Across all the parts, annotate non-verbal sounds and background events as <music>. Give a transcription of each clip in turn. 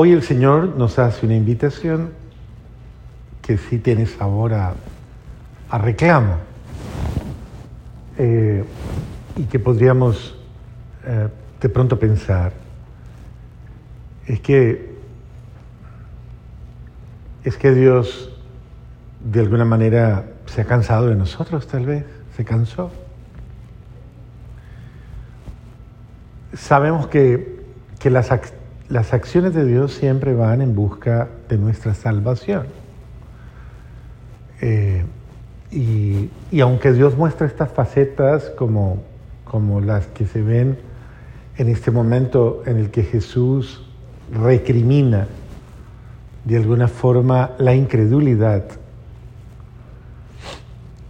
hoy el Señor nos hace una invitación que sí tiene sabor a, a reclamo eh, y que podríamos eh, de pronto pensar. Es que, es que Dios de alguna manera se ha cansado de nosotros, tal vez, se cansó. Sabemos que, que las, las acciones de Dios siempre van en busca de nuestra salvación. Eh, y, y, aunque Dios muestra estas facetas como, como las que se ven en este momento en el que Jesús recrimina de alguna forma la incredulidad,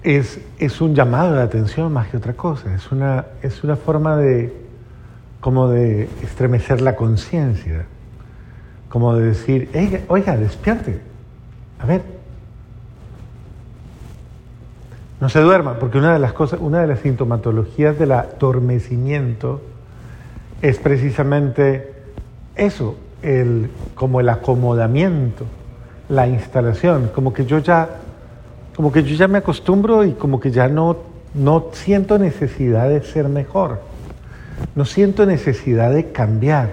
es, es un llamado de atención más que otra cosa, es una, es una forma de, como de estremecer la conciencia, como de decir, oiga, despierte, a ver, no se duerma, porque una de las cosas, una de las sintomatologías del adormecimiento es precisamente eso, el, como el acomodamiento, la instalación, como que yo ya, como que yo ya me acostumbro y como que ya no, no siento necesidad de ser mejor, no siento necesidad de cambiar.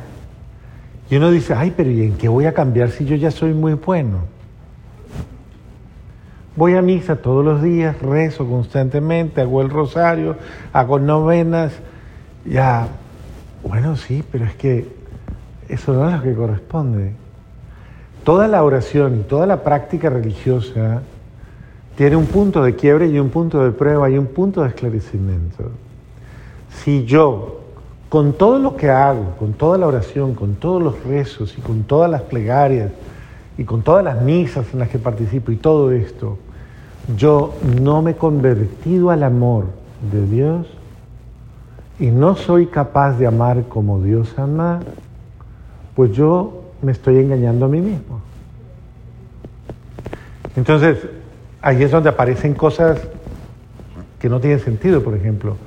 Y uno dice, ay, pero ¿y en qué voy a cambiar si yo ya soy muy bueno? Voy a misa todos los días, rezo constantemente, hago el rosario, hago novenas, ya, bueno, sí, pero es que eso no es lo que corresponde. Toda la oración y toda la práctica religiosa tiene un punto de quiebre y un punto de prueba y un punto de esclarecimiento. Si yo, con todo lo que hago, con toda la oración, con todos los rezos y con todas las plegarias y con todas las misas en las que participo y todo esto, yo no me he convertido al amor de Dios y no soy capaz de amar como Dios ama, pues yo me estoy engañando a mí mismo. Entonces, ahí es donde aparecen cosas que no tienen sentido, por ejemplo.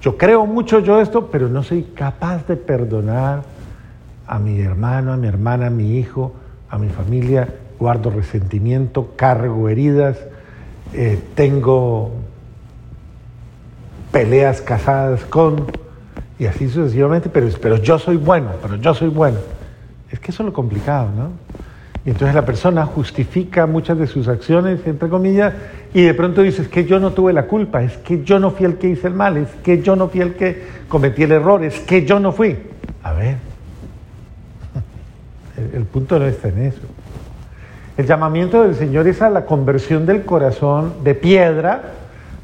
Yo creo mucho yo esto, pero no soy capaz de perdonar a mi hermano, a mi hermana, a mi hijo, a mi familia. Guardo resentimiento, cargo heridas, eh, tengo peleas casadas con, y así sucesivamente, pero, pero yo soy bueno, pero yo soy bueno. Es que eso es lo complicado, ¿no? Y entonces la persona justifica muchas de sus acciones, entre comillas, y de pronto dice, es que yo no tuve la culpa, es que yo no fui el que hice el mal, es que yo no fui el que cometí el error, es que yo no fui. A ver, <laughs> el, punto no está en eso. El llamamiento del Señor es a la conversión del corazón de piedra,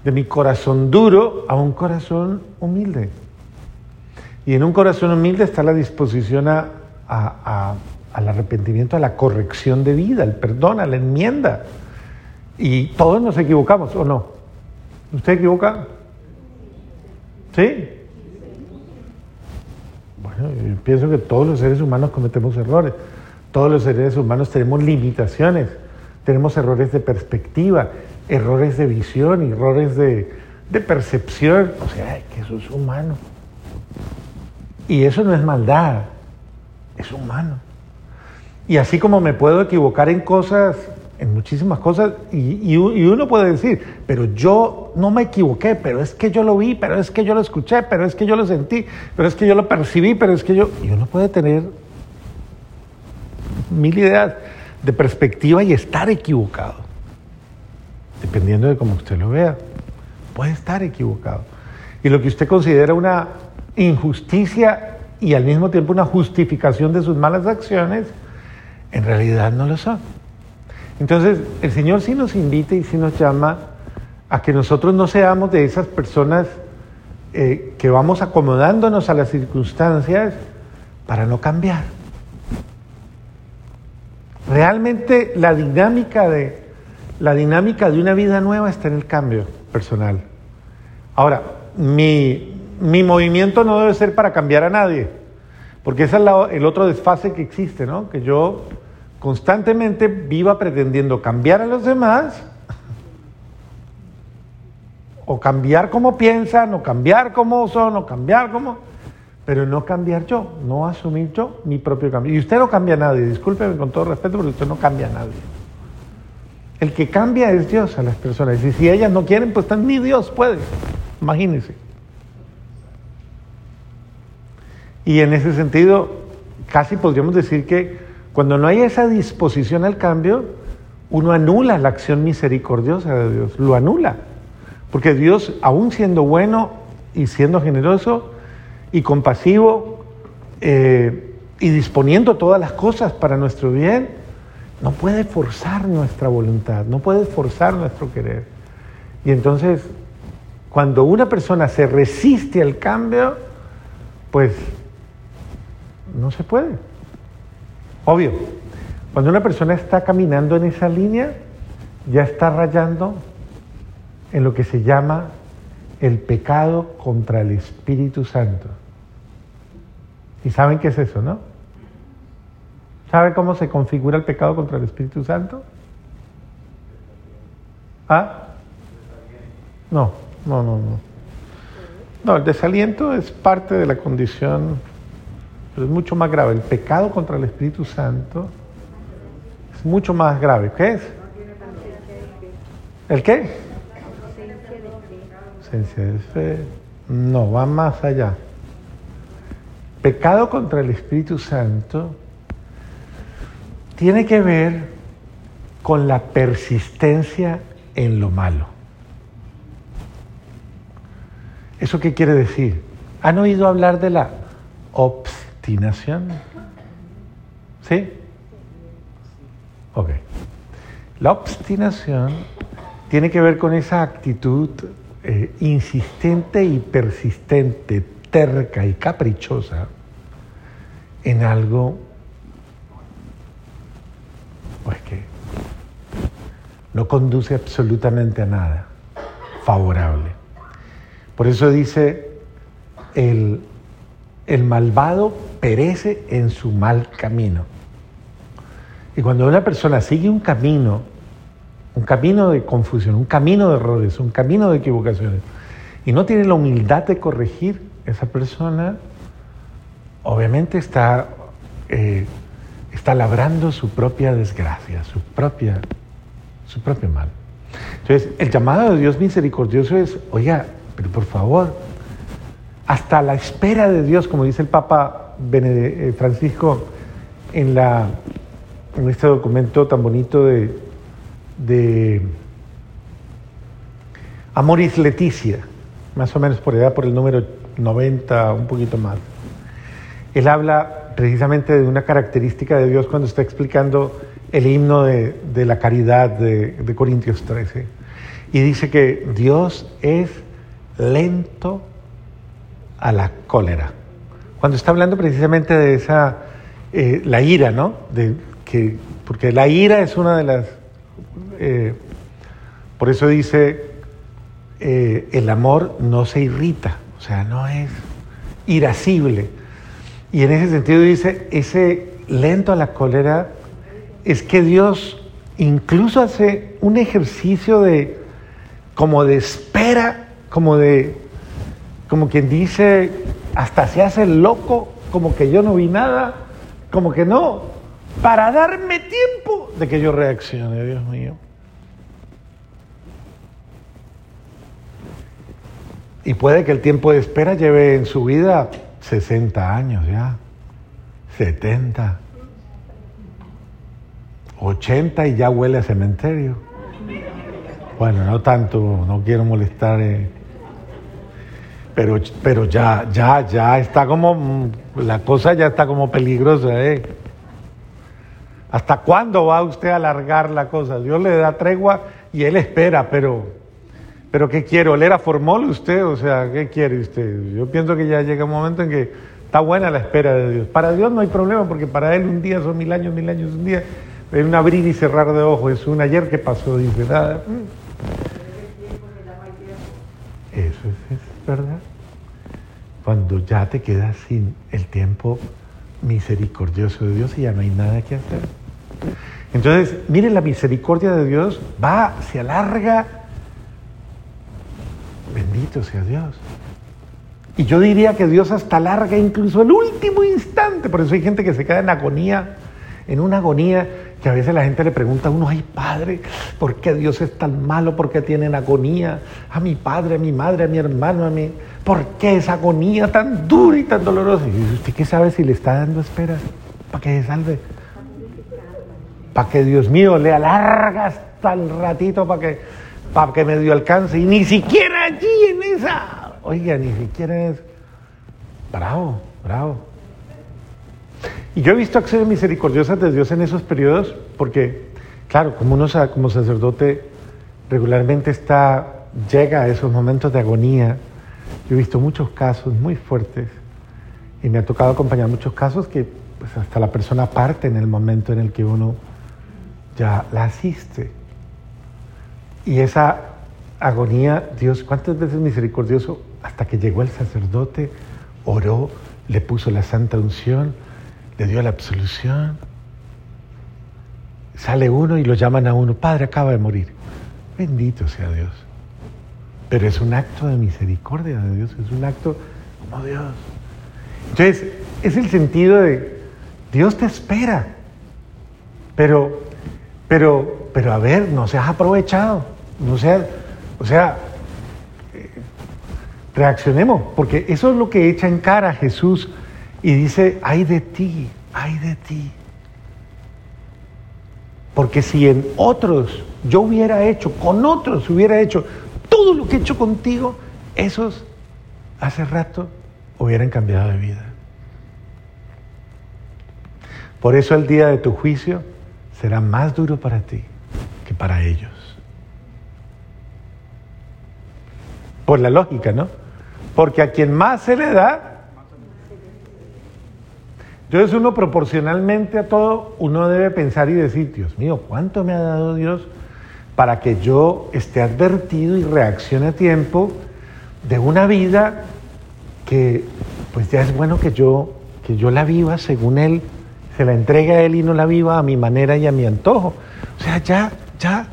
de mi corazón duro, a un corazón humilde. Y en un corazón humilde está la disposición a, al arrepentimiento, a la corrección de vida, al perdón, a la enmienda. Y todos nos equivocamos, ¿o no? ¿Usted equivoca? ¿Sí? Bueno, yo pienso que todos los seres humanos cometemos errores. Todos los seres humanos tenemos limitaciones, tenemos errores de perspectiva, errores de visión, errores de, de percepción. O sea, que eso es humano. Y eso no es maldad, es humano. Y así como me puedo equivocar en cosas, en muchísimas cosas, y, uno puede decir, pero yo no me equivoqué, pero es que yo lo vi, pero es que yo lo escuché, pero es que yo lo sentí, pero es que yo lo percibí, pero es que yo... Y uno puede tener mil ideas de perspectiva y estar equivocado. Dependiendo de cómo usted lo vea, puede estar equivocado. Y lo que usted considera una injusticia y al mismo tiempo una justificación de sus malas acciones, en realidad no lo son. Entonces, el Señor sí nos invita y sí nos llama a que nosotros no seamos de esas personas eh, que vamos acomodándonos a las circunstancias para no cambiar. Realmente la dinámica de, la dinámica de una vida nueva está en el cambio personal. Ahora, mi, mi movimiento no debe ser para cambiar a nadie, porque ese es el otro desfase que existe, ¿no? Que yo constantemente viva pretendiendo cambiar a los demás, o cambiar como piensan, o cambiar como son, o cambiar como... pero no cambiar yo, no asumir yo mi propio cambio. Y usted no cambia a nadie, discúlpeme con todo respeto, pero usted no cambia a nadie. El que cambia es Dios a las personas. Y si ellas no quieren, pues ni Dios puede. Imagínense. Y en ese sentido, casi podríamos decir que cuando no hay esa disposición al cambio, uno anula la acción misericordiosa de Dios, lo anula. Porque Dios, aún siendo bueno y siendo generoso y compasivo eh, y disponiendo todas las cosas para nuestro bien, no puede forzar nuestra voluntad, no puede forzar nuestro querer. Y entonces, cuando una persona se resiste al cambio, pues no se puede. Obvio, cuando una persona está caminando en esa línea, ya está rayando en lo que se llama el pecado contra el Espíritu Santo. ¿Y saben qué es eso, no? ¿Sabe cómo se configura el pecado contra el Espíritu Santo? ¿Ah? No, no, no, no. No, el desaliento es parte de la condición, pero es mucho más grave. El pecado contra el Espíritu Santo es mucho más grave. ¿Qué es? ¿El qué? Ausencia de fe. No, va más allá. Pecado contra el Espíritu Santo tiene que ver con la persistencia en lo malo. ¿Eso qué quiere decir? ¿Han oído hablar de la obstinación? ¿Sí? Ok. La obstinación tiene que ver con esa actitud eh, insistente y persistente, terca y caprichosa en algo pues que no conduce absolutamente a nada favorable. Por eso dice, el, el malvado perece en su mal camino. Y cuando una persona sigue un camino, un camino de confusión, un camino de errores, un camino de equivocaciones, y no tiene la humildad de corregir, esa persona obviamente está eh, está labrando su propia desgracia, su propia, su propio mal. Entonces, el llamado de Dios misericordioso es, oiga, pero por favor, hasta la espera de Dios, como dice el Papa eh, Francisco en, este documento tan bonito de, de Amoris Leticia, más o menos por edad, por el número 90, un poquito más. Él habla precisamente de una característica de Dios cuando está explicando el himno de, la caridad de, de, Corintios 13. Y dice que Dios es lento a la cólera. Cuando está hablando precisamente de esa, eh, la ira, ¿no? De, que, porque la ira es una de las... Eh, por eso dice, eh, el amor no se irrita, o sea, no es irascible y en ese sentido dice, ese lento a la cólera es que Dios incluso hace un ejercicio de como de espera, como de como quien dice, hasta se hace loco, como que yo no vi nada, como que no, para darme tiempo de que yo reaccione, Dios mío. Y puede que el tiempo de espera lleve en su vida 60 años ya, 70, 80 y ya huele a cementerio. Bueno, no tanto, no quiero molestar, eh, pero, pero ya, ya, ya está como, la cosa ya está como peligrosa, ¿eh? ¿Hasta cuándo va usted a alargar la cosa? Dios le da tregua y él espera, pero pero ¿qué quiere? ¿Oler a formol usted? O sea, ¿qué quiere usted? Yo pienso que ya llega un momento en que está buena la espera de Dios. Para Dios no hay problema porque para Él un día son mil años, mil años un día. Es un abrir y cerrar de ojos. Es un ayer que pasó, dice. Nada. Eso es, es verdad. Cuando ya te quedas sin el tiempo misericordioso de Dios y ya no hay nada que hacer. Entonces, miren, la misericordia de Dios va, se alarga Bendito sea Dios. Y yo diría que Dios hasta larga incluso el último instante. Por eso hay gente que se queda en agonía, en una agonía que a veces la gente le pregunta a uno, ay padre, ¿por qué Dios es tan malo? ¿Por qué tienen agonía? A mi padre, a mi madre, a mi hermano, a mí. ¿Por qué esa agonía tan dura y tan dolorosa? Y usted qué sabe si le está dando espera para que se salve. Para que Dios mío le alarga hasta el ratito para que, para que me dio alcance. Y ni siquiera allí en esa Oiga, ni siquiera es... Bravo, bravo. Y yo he visto acciones misericordiosas de Dios en esos periodos porque, claro, como uno como sacerdote regularmente está, llega a esos momentos de agonía. Yo he visto muchos casos muy fuertes y me ha tocado acompañar muchos casos que pues, hasta la persona parte en el momento en el que uno ya la asiste. Y esa agonía, Dios, ¿cuántas veces misericordioso hasta que llegó el sacerdote, oró, le puso la santa unción, le dio la absolución. Sale uno y lo llaman a uno, Padre, acaba de morir. Bendito sea Dios. Pero es un acto de misericordia de Dios, es un acto como Dios. Entonces, es el sentido de Dios te espera. Pero, pero, pero a ver, no seas aprovechado. No seas, o sea, reaccionemos, porque eso es lo que echa en cara a Jesús y dice, ay de ti, ay de ti. Porque si en otros yo hubiera hecho, con otros hubiera hecho todo lo que he hecho contigo, esos hace rato hubieran cambiado de vida. Por eso el día de tu juicio será más duro para ti que para ellos. Por la lógica, ¿no? Porque a quien más se le da, entonces uno proporcionalmente a todo, uno debe pensar y decir, Dios mío, ¿cuánto me ha dado Dios para que yo esté advertido y reaccione a tiempo de una vida que pues ya es bueno que yo, que yo la viva según Él, se la entregue a Él y no la viva a mi manera y a mi antojo. O sea, ya, ya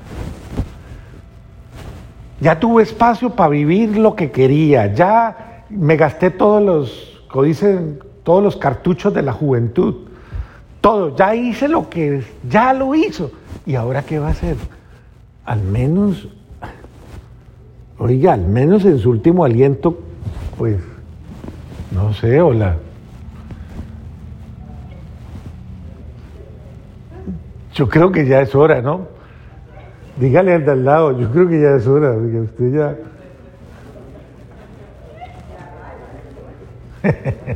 ya tuve espacio para vivir lo que quería, ya me gasté todos los, como dicen, todos los cartuchos de la juventud, todo, ya hice lo que, ya lo hizo. ¿Y ahora qué va a hacer? Al menos, oiga, al menos en su último aliento, pues, no sé, hola. Yo creo que ya es hora, ¿no? Dígale al de al lado, yo creo que ya es hora, que usted ya... <laughs>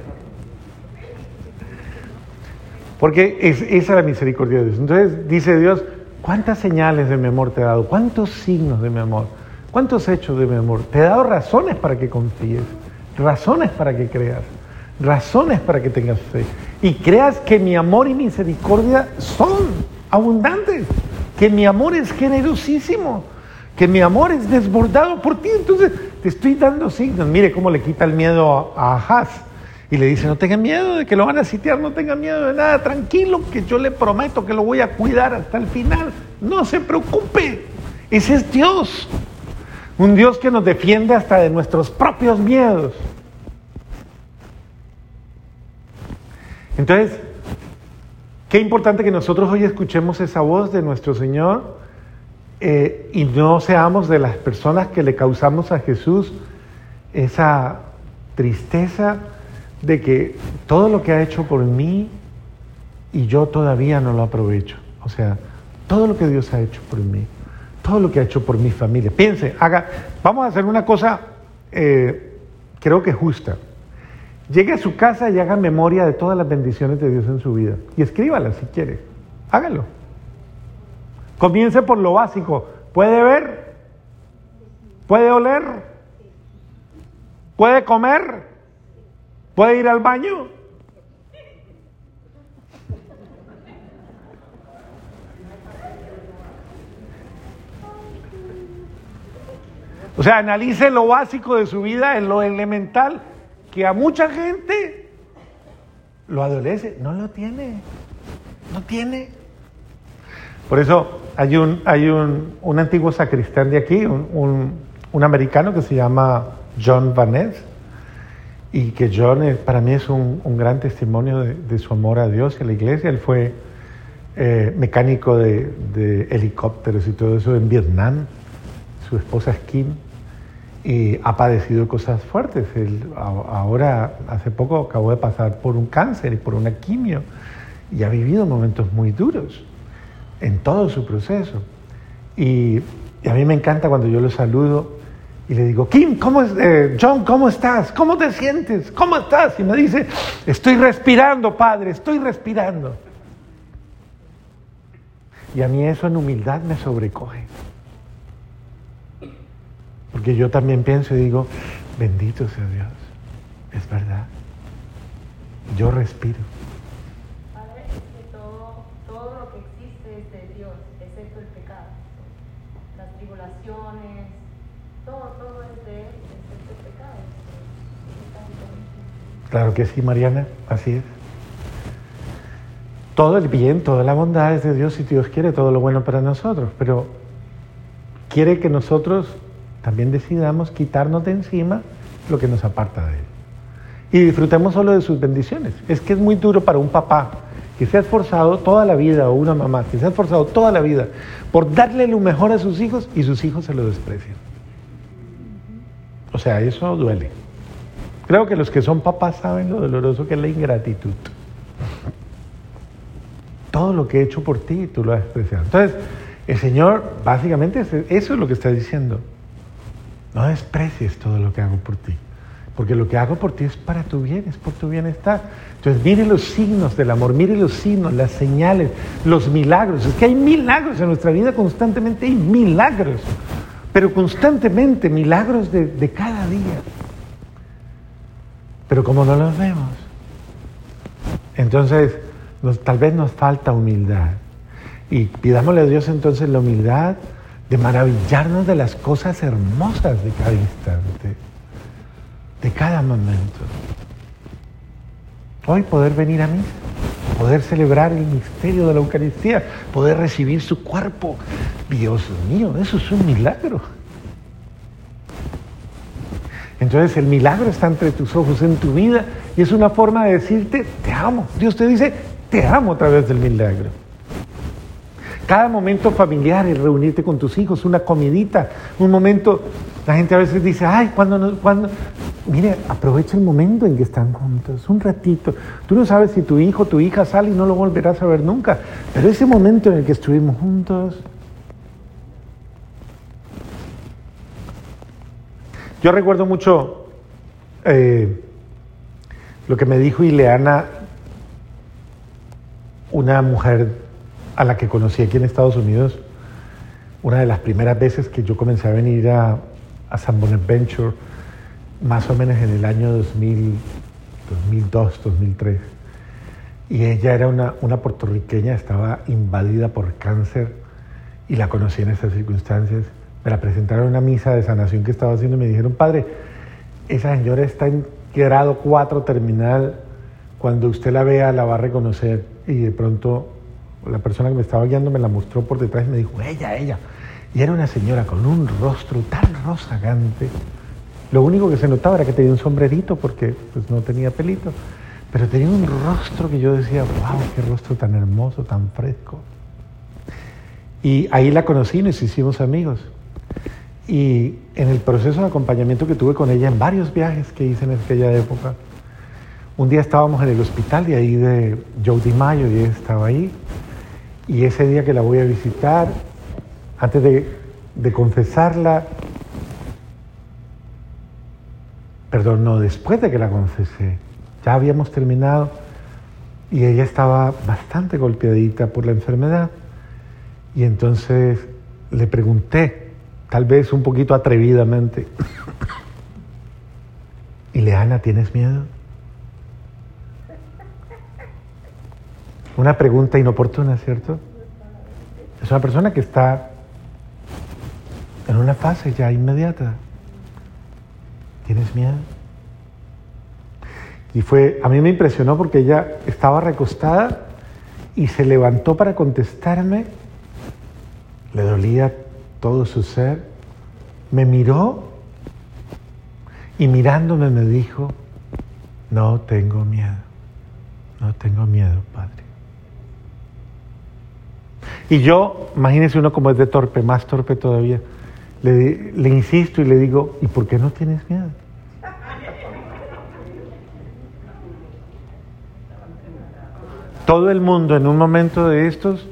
Porque es, esa es la misericordia de Dios. Entonces dice Dios, ¿cuántas señales de mi amor te he dado? ¿Cuántos signos de mi amor? ¿Cuántos hechos de mi amor? Te he dado razones para que confíes, razones para que creas, razones para que tengas fe. Y creas que mi amor y misericordia son abundantes que mi amor es generosísimo, que mi amor es desbordado por ti. Entonces te estoy dando signos. Mire cómo le quita el miedo a Ahaz. Y le dice, no tenga miedo de que lo van a sitiar, no tenga miedo de nada, tranquilo, que yo le prometo que lo voy a cuidar hasta el final. No se preocupe, ese es Dios. Un Dios que nos defiende hasta de nuestros propios miedos. Entonces, Qué importante que nosotros hoy escuchemos esa voz de nuestro Señor eh, y no seamos de las personas que le causamos a Jesús esa tristeza de que todo lo que ha hecho por mí y yo todavía no lo aprovecho. O sea, todo lo que Dios ha hecho por mí, todo lo que ha hecho por mi familia. Piense, haga, vamos a hacer una cosa, eh, creo que justa. Llegue a su casa y haga memoria de todas las bendiciones de Dios en su vida. Y escríbalas si quiere. Hágalo. Comience por lo básico. ¿Puede ver? ¿Puede oler? ¿Puede comer? ¿Puede ir al baño? O sea, analice lo básico de su vida en lo elemental que a mucha gente lo adolece, no lo tiene, no tiene. Por eso hay un, hay un, un antiguo sacristán de aquí, un, un, americano que se llama John Van y que John para mí es un, gran testimonio de, su amor a Dios y a la iglesia. Él fue eh, mecánico de, helicópteros y todo eso en Vietnam. Su esposa es Kim y ha padecido cosas fuertes. Él ahora, hace poco, acabó de pasar por un cáncer y por una quimio y ha vivido momentos muy duros en todo su proceso. Y, y a mí me encanta cuando yo lo saludo y le digo, Kim, ¿cómo es, eh, John, ¿cómo estás? ¿Cómo te sientes? ¿Cómo estás? Y me dice, estoy respirando, padre, estoy respirando. Y a mí eso en humildad me sobrecoge. Porque yo también pienso y digo, bendito sea Dios, es verdad. Yo respiro. Padre, todo, todo lo que existe es de Dios, excepto el pecado. Las tribulaciones, todo, todo es de Él, excepto el pecado. Claro que sí, Mariana, así es. Todo el bien, toda la bondad es de Dios y Dios quiere todo lo bueno para nosotros, pero quiere que nosotros también decidamos quitarnos de encima lo que nos aparta de Él. Y disfrutemos solo de sus bendiciones. Es que es muy duro para un papá que se ha esforzado toda la vida, o una mamá que se ha esforzado toda la vida por darle lo mejor a sus hijos y sus hijos se lo desprecian. O sea, eso duele. Creo que los que son papás saben lo doloroso que es la ingratitud. Todo lo que he hecho por ti, tú lo has despreciado. Entonces, el Señor, básicamente, eso es lo que está diciendo. No desprecies todo lo que hago por ti, porque lo que hago por ti es para tu bien, es por tu bienestar. Entonces, mire los signos del amor, mire los signos, las señales, los milagros. Es que hay milagros en nuestra vida, constantemente hay milagros pero constantemente milagros de, cada día. Pero como no los vemos, entonces tal vez nos falta humildad. Y pidámosle a Dios entonces la humildad de maravillarnos de las cosas hermosas de cada instante, de cada momento. Hoy poder venir a mí, poder celebrar el misterio de la Eucaristía, poder recibir su cuerpo, Dios mío, eso es un milagro. Entonces el milagro está entre tus ojos, en tu vida, y es una forma de decirte, te amo. Dios te dice, te amo a través del milagro. Cada momento familiar, el reunirte con tus hijos, una comidita, un momento, la gente a veces dice, ay, cuando, cuando, mire, aprovecha el momento en que están juntos, un ratito. Tú no sabes si tu hijo, tu hija sale y no lo volverás a ver nunca, pero ese momento en el que estuvimos juntos, Yo recuerdo mucho eh, lo que me dijo Ileana, una mujer a la que conocí aquí en Estados Unidos, una de las primeras veces que yo comencé a venir a, San Bonaventure, más o menos en el año 2000, 2002, 2003. Y ella era una, una puertorriqueña, estaba invadida por cáncer y la conocí en esas circunstancias me la presentaron en una misa de sanación que estaba haciendo y me dijeron, padre, esa señora está en grado 4 terminal, cuando usted la vea la va a reconocer. Y de pronto la persona que me estaba guiando me la mostró por detrás y me dijo, ella, ella. Y era una señora con un rostro tan rozagante. Lo único que se notaba era que tenía un sombrerito porque pues, no tenía pelito. Pero tenía un rostro que yo decía, wow, qué rostro tan hermoso, tan fresco. Y ahí la conocí y nos hicimos amigos. Y en el proceso de acompañamiento que tuve con ella en varios viajes que hice en aquella época, un día estábamos en el hospital de ahí de Joe Mayo y ella estaba ahí. Y ese día que la voy a visitar, antes de, de confesarla, perdón, no, después de que la confesé, ya habíamos terminado y ella estaba bastante golpeadita por la enfermedad. Y entonces le pregunté, tal vez un poquito atrevidamente, Ileana, ¿tienes miedo? Una pregunta inoportuna, ¿cierto? Es una persona que está en una fase ya inmediata. ¿Tienes miedo? Y fue, a mí me impresionó porque ella estaba recostada y se levantó para contestarme. Le dolía todo su ser, me miró y mirándome me dijo, no tengo miedo, no tengo miedo, Padre. Y yo, imagínese uno como es de torpe, más torpe todavía, le, le insisto y le digo, ¿y por qué no tienes miedo? Todo el mundo en un momento de estos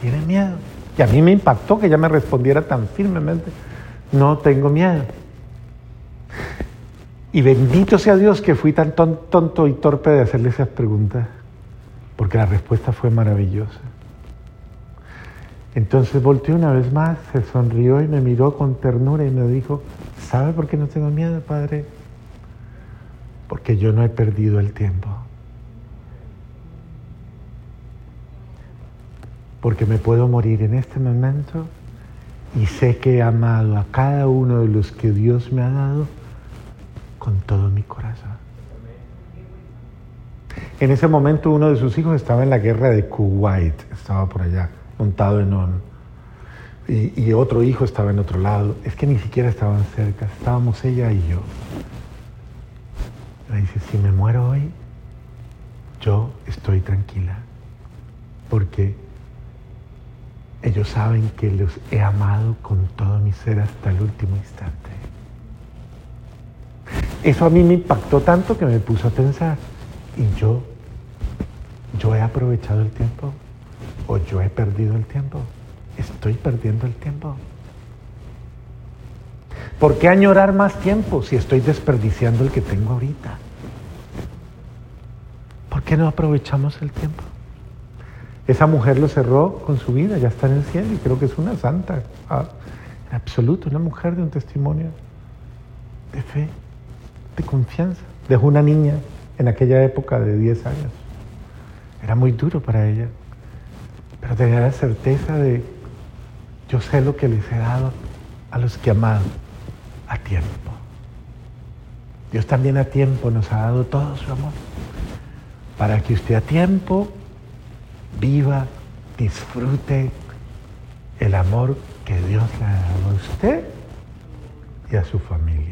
tiene miedo. Y a mí me impactó que ella me respondiera tan firmemente, no tengo miedo. Y bendito sea Dios que fui tan tonto y torpe de hacerle esas preguntas, porque la respuesta fue maravillosa. Entonces volteó una vez más, se sonrió y me miró con ternura y me dijo, ¿sabe por qué no tengo miedo, Padre? Porque yo no he perdido el tiempo. Porque me puedo morir en este momento y sé que he amado a cada uno de los que Dios me ha dado con todo mi corazón. En ese momento uno de sus hijos estaba en la guerra de Kuwait, estaba por allá, montado en on. Y, otro hijo estaba en otro lado. Es que ni siquiera estaban cerca, estábamos ella y yo. Me dice, si me muero hoy, yo estoy tranquila, porque ellos saben que los he amado con todo mi ser hasta el último instante. Eso a mí me impactó tanto que me puso a pensar, ¿y yo? ¿Yo he aprovechado el tiempo? ¿O yo he perdido el tiempo? ¿Estoy perdiendo el tiempo? ¿Por qué añorar más tiempo si estoy desperdiciando el que tengo ahorita? ¿Por qué no aprovechamos el tiempo? Esa mujer lo cerró con su vida, ya está en el cielo y creo que es una santa, ah, en absoluto, una mujer de un testimonio de fe de confianza. Dejó una niña en aquella época de 10 años. Era muy duro para ella, pero tenía la certeza de, yo sé lo que les he dado a los que amado a tiempo. Dios también a tiempo nos ha dado todo su amor, para que usted a tiempo viva, disfrute el amor que Dios le ha dado a usted y a su familia.